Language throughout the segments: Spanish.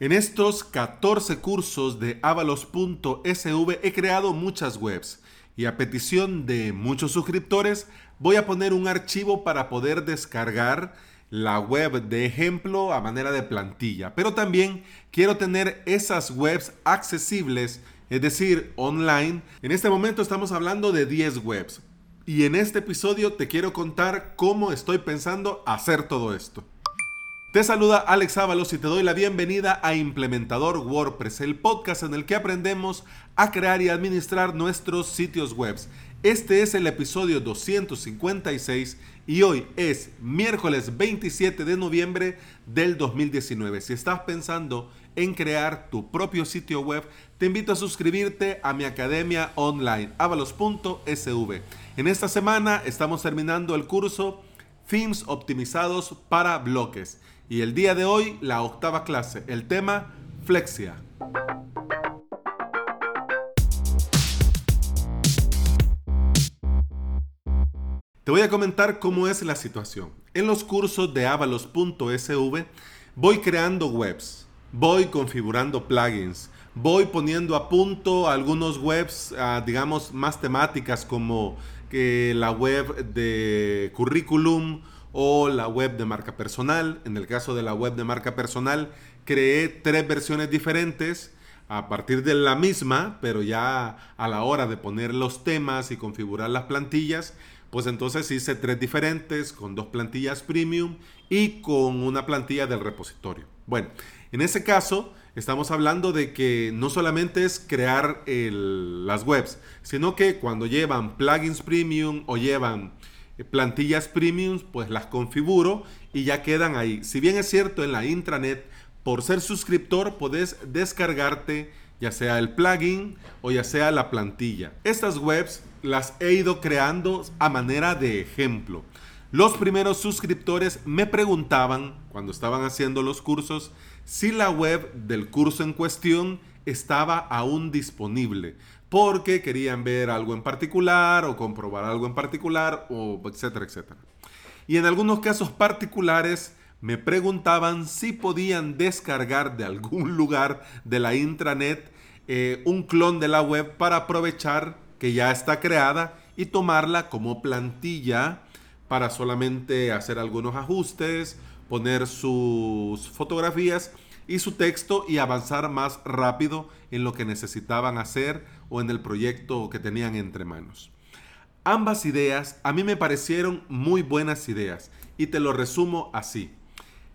En estos 14 cursos de avalos.sv he creado muchas webs y a petición de muchos suscriptores voy a poner un archivo para poder descargar la web de ejemplo a manera de plantilla. Pero también quiero tener esas webs accesibles, es decir, online. En este momento estamos hablando de 10 webs. Y en este episodio te quiero contar cómo estoy pensando hacer todo esto. Te saluda Alex Ábalos y te doy la bienvenida a Implementador WordPress, el podcast en el que aprendemos a crear y administrar nuestros sitios web. Este es el episodio 256 y hoy es miércoles 27 de noviembre del 2019. Si estás pensando en crear tu propio sitio web, te invito a suscribirte a mi academia online avalos.sv. En esta semana estamos terminando el curso Themes optimizados para bloques y el día de hoy, la octava clase, el tema Flexia. Te voy a comentar cómo es la situación. En los cursos de avalos.sv voy creando webs, voy configurando plugins, voy poniendo a punto algunos webs, ah, digamos, más temáticas como que la web de currículum o la web de marca personal. En el caso de la web de marca personal, creé tres versiones diferentes a partir de la misma, pero ya a la hora de poner los temas y configurar las plantillas, pues entonces hice tres diferentes con dos plantillas premium y con una plantilla del repositorio. Bueno, en ese caso estamos hablando de que no solamente es crear las webs, sino que cuando llevan plugins premium o llevan plantillas premium, pues las configuro y ya quedan ahí. Si bien es cierto en la intranet, por ser suscriptor puedes descargarte ya sea el plugin o ya sea la plantilla. Estas webs las he ido creando a manera de ejemplo. Los primeros suscriptores me preguntaban cuando estaban haciendo los cursos si la web del curso en cuestión estaba aún disponible porque querían ver algo en particular o comprobar algo en particular o etcétera, etcétera. Y en algunos casos particulares me preguntaban si podían descargar de algún lugar de la intranet eh, un clon de la web para aprovechar que ya está creada y tomarla como plantilla para solamente hacer algunos ajustes, poner sus fotografías y su texto y avanzar más rápido en lo que necesitaban hacer o en el proyecto que tenían entre manos. Ambas ideas a mí me parecieron muy buenas ideas y te lo resumo así.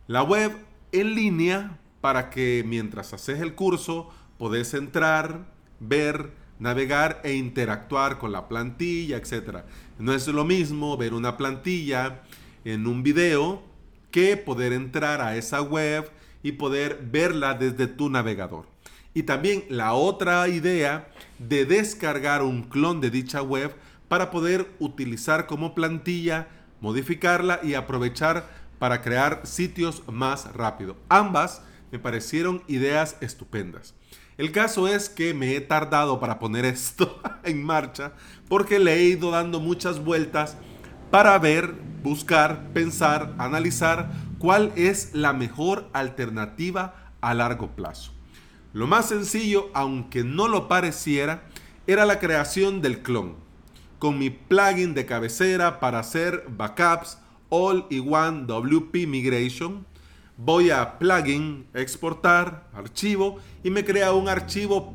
La web en línea para que mientras haces el curso podés entrar, ver, navegar e interactuar con la plantilla, etc. No es lo mismo ver una plantilla en un video que poder entrar a esa web y poder verla desde tu navegador. Y también la otra idea de descargar un clon de dicha web para poder utilizar como plantilla, modificarla y aprovechar para crear sitios más rápido. Ambas me parecieron ideas estupendas. El caso es que me he tardado para poner esto en marcha porque le he ido dando muchas vueltas para ver, buscar, pensar, analizar cuál es la mejor alternativa a largo plazo. Lo más sencillo, aunque no lo pareciera, era la creación del clon, con mi plugin de cabecera para hacer backups All-in-One WP Migration. Voy a plugin, exportar, archivo y me crea un archivo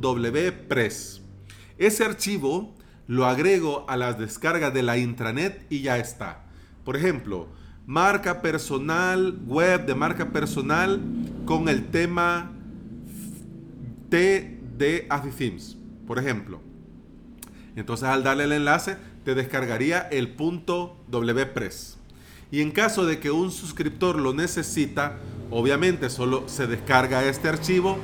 .wpress. Ese archivo lo agrego a las descargas de la intranet y ya está. Por ejemplo, marca personal, web de marca personal con el tema T de Themes, por ejemplo. Entonces al darle el enlace te descargaría el punto WPress. Y en caso de que un suscriptor lo necesita, obviamente solo se descarga este archivo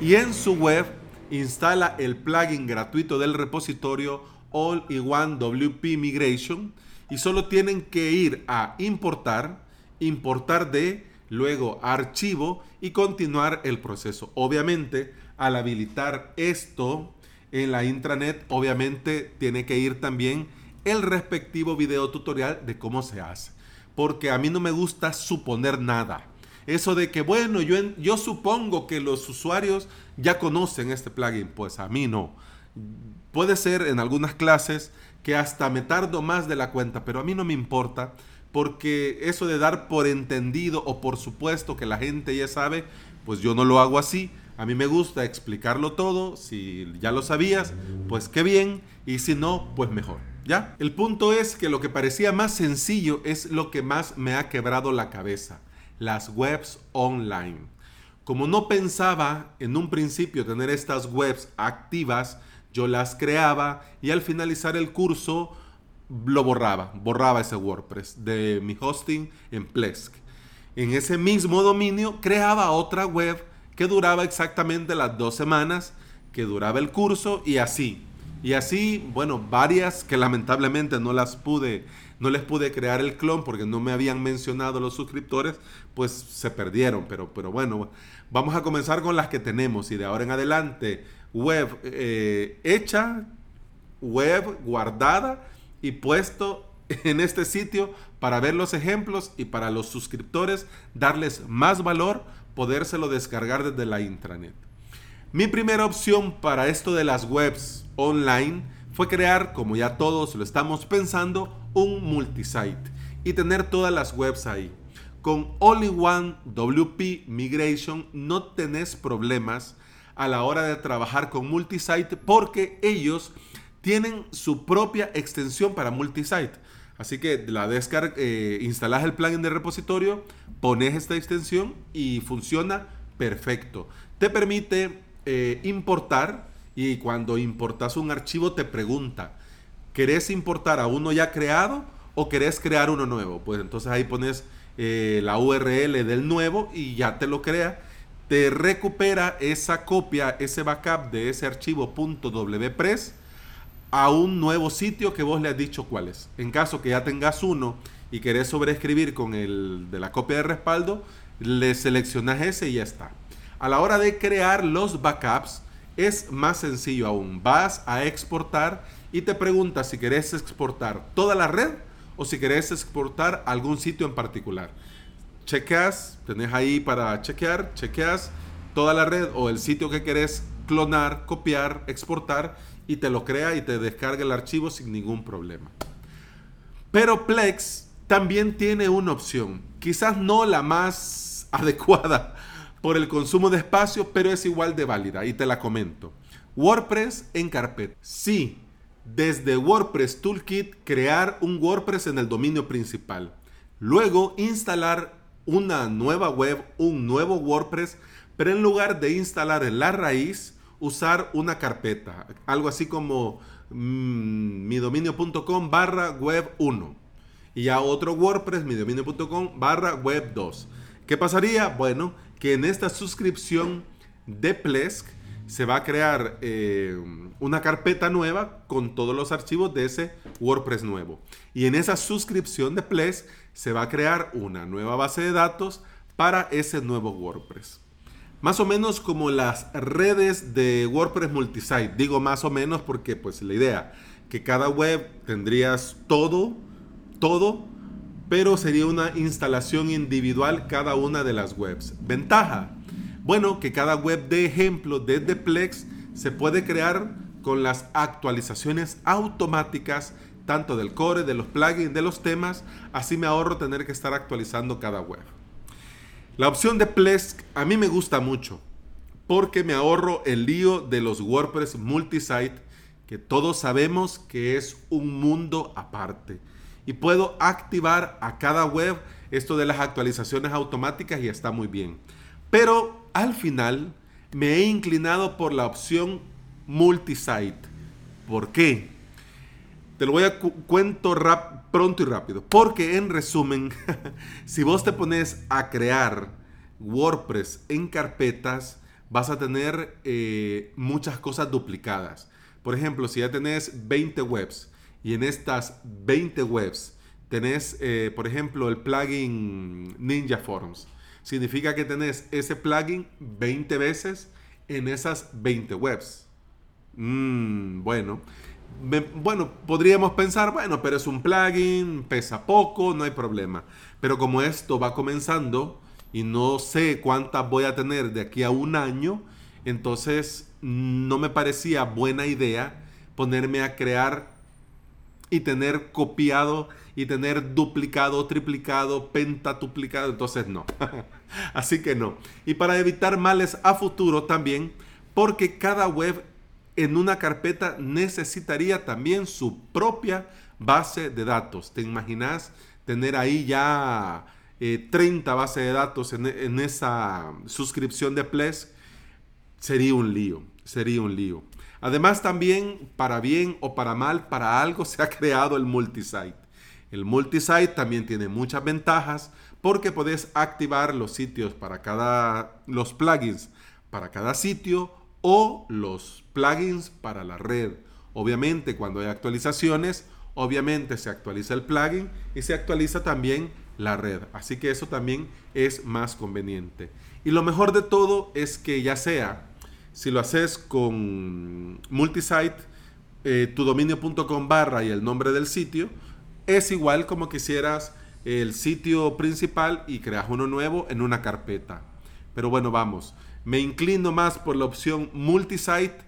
y en su web instala el plugin gratuito del repositorio All-in-One WP Migration y solo tienen que ir a importar, importar de, luego archivo y continuar el proceso. Obviamente, al habilitar esto en la intranet, obviamente tiene que ir también el respectivo video tutorial de cómo se hace. Porque a mí no me gusta suponer nada. Eso de que, bueno, yo, yo supongo que los usuarios ya conocen este plugin. Pues a mí no. Puede ser en algunas clases que hasta me tardo más de la cuenta, pero a mí no me importa porque eso de dar por entendido o por supuesto que la gente ya sabe, pues yo no lo hago así. A mí me gusta explicarlo todo. Si ya lo sabías, pues qué bien. Y si no, pues mejor. ¿Ya? El punto es que lo que parecía más sencillo es lo que más me ha quebrado la cabeza. Las webs online. Como no pensaba en un principio tener estas webs activas, yo las creaba y al finalizar el curso lo borraba, borraba ese WordPress de mi hosting en Plesk. En ese mismo dominio creaba otra web que duraba exactamente las dos semanas que duraba el curso y así. Y así, bueno, varias que lamentablemente no las pude, no les pude crear el clon porque no me habían mencionado los suscriptores, pues se perdieron. Pero, pero bueno, vamos a comenzar con las que tenemos y de ahora en adelante, web eh, hecha, web guardada y puesto en este sitio para ver los ejemplos y para los suscriptores darles más valor, podérselo descargar desde la intranet. Mi primera opción para esto de las webs online fue crear, como ya todos lo estamos pensando, un multisite y tener todas las webs ahí. Con All-in-One WP Migration no tenés problemas a la hora de trabajar con multisite porque ellos tienen su propia extensión para multisite. Así que la descarga, eh, instalas el plugin de repositorio, pones esta extensión y funciona perfecto. Te permite eh, importar y cuando importas un archivo te pregunta, ¿querés importar a uno ya creado o querés crear uno nuevo? Pues entonces ahí pones eh, la URL del nuevo y ya te lo crea. Te recupera esa copia, ese backup de ese archivo .wpress a un nuevo sitio que vos le has dicho cuál es. En caso que ya tengas uno y querés sobreescribir con el de la copia de respaldo, le seleccionas ese y ya está. A la hora de crear los backups es más sencillo aún. Vas a exportar y te pregunta si querés exportar toda la red o si querés exportar algún sitio en particular. Chequeas, tenés ahí para chequear, chequeas toda la red o el sitio que querés clonar, copiar, exportar y te lo crea y te descarga el archivo sin ningún problema. Pero Plex también tiene una opción, quizás no la más adecuada por el consumo de espacio, pero es igual de válida y te la comento. WordPress en carpeta. Sí, desde WordPress Toolkit crear un WordPress en el dominio principal. Luego instalar una nueva web, un nuevo WordPress, pero en lugar de instalar en la raíz, usar una carpeta, algo así como mm, midominio.com barra web 1 y ya otro WordPress, midominio.com barra web 2. ¿Qué pasaría? Bueno, que en esta suscripción de Plesk se va a crear eh, una carpeta nueva con todos los archivos de ese WordPress nuevo. Y en esa suscripción de Plesk se va a crear una nueva base de datos para ese nuevo WordPress. Más o menos como las redes de WordPress multisite. Digo más o menos porque pues la idea que cada web tendrías todo, todo, pero sería una instalación individual cada una de las webs. Ventaja. Bueno, que cada web de ejemplo desde Plex se puede crear con las actualizaciones automáticas tanto del core, de los plugins, de los temas, así me ahorro tener que estar actualizando cada web. La opción de Plesk a mí me gusta mucho porque me ahorro el lío de los WordPress multisite que todos sabemos que es un mundo aparte. Y puedo activar a cada web esto de las actualizaciones automáticas y está muy bien. Pero al final me he inclinado por la opción multisite. ¿Por qué? Te lo voy a cuento pronto y rápido. Porque en resumen, si vos te pones a crear WordPress en carpetas, vas a tener eh, muchas cosas duplicadas. Por ejemplo, si ya tenés 20 webs y en estas 20 webs tenés, eh, por ejemplo, el plugin Ninja Forms, significa que tenés ese plugin 20 veces en esas 20 webs. Mm, bueno, bueno, podríamos pensar, bueno, pero es un plugin, pesa poco, no hay problema. Pero como esto va comenzando y no sé cuántas voy a tener de aquí a un año, entonces no me parecía buena idea ponerme a crear y tener copiado y tener duplicado, triplicado, pentatuplicado. Entonces no. Así que no. Y para evitar males a futuro también, porque cada web en una carpeta necesitaría también su propia base de datos. ¿Te imaginas tener ahí ya 30 eh, bases de datos en, en, esa suscripción de Ples? Sería un lío, sería un lío. Además también, para bien o para mal, para algo se ha creado el multisite. El multisite también tiene muchas ventajas porque puedes activar los sitios para cada, los plugins para cada sitio o los plugins para la red. Obviamente cuando hay actualizaciones, obviamente se actualiza el plugin y se actualiza también la red. Así que eso también es más conveniente. Y lo mejor de todo es que ya sea si lo haces con multisite, eh, tudominio.com barra y el nombre del sitio, es igual como quisieras el sitio principal y creas uno nuevo en una carpeta. Pero bueno, vamos. Me inclino más por la opción multisite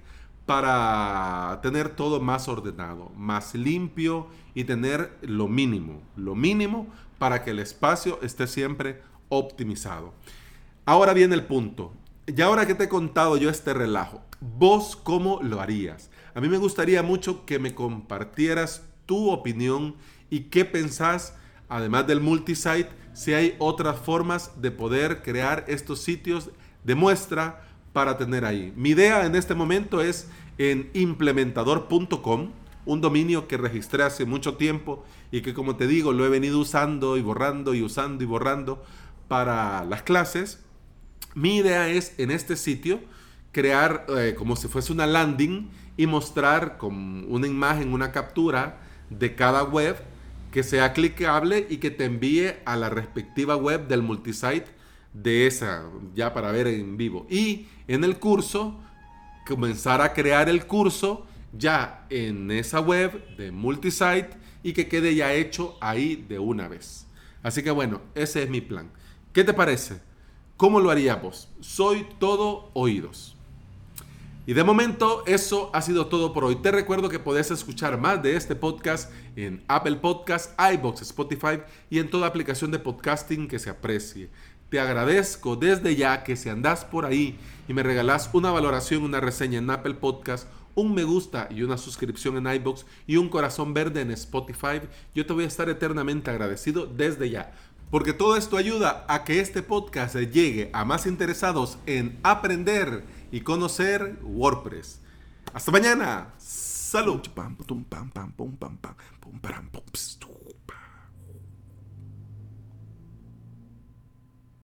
para tener todo más ordenado, más limpio y tener lo mínimo, lo mínimo para que el espacio esté siempre optimizado. Ahora viene el punto. Y ahora que te he contado yo este relajo, ¿vos cómo lo harías? A mí me gustaría mucho que me compartieras tu opinión y qué pensás, además del multisite, si hay otras formas de poder crear estos sitios de muestra para tener ahí. Mi idea en este momento es en implementador.com, un dominio que registré hace mucho tiempo y que como te digo lo he venido usando y borrando y usando y borrando para las clases mi idea es en este sitio crear eh, como si fuese una landing y mostrar con una imagen, una captura de cada web que sea clicable y que te envíe a la respectiva web del multisite de esa, ya para ver en vivo. Y en el curso, comenzar a crear el curso ya en esa web de multisite y que quede ya hecho ahí de una vez. Así que bueno, ese es mi plan. ¿Qué te parece? ¿Cómo lo haríamos? Soy todo oídos. Y de momento eso ha sido todo por hoy. Te recuerdo que podés escuchar más de este podcast en Apple Podcasts, iBox, Spotify y en toda aplicación de podcasting que se aprecie. Te agradezco desde ya que si andás por ahí y me regalás una valoración, una reseña en Apple Podcasts, un me gusta y una suscripción en iBox y un corazón verde en Spotify, yo te voy a estar eternamente agradecido desde ya porque todo esto ayuda a que este podcast llegue a más interesados en aprender y conocer WordPress. Hasta mañana. Salud.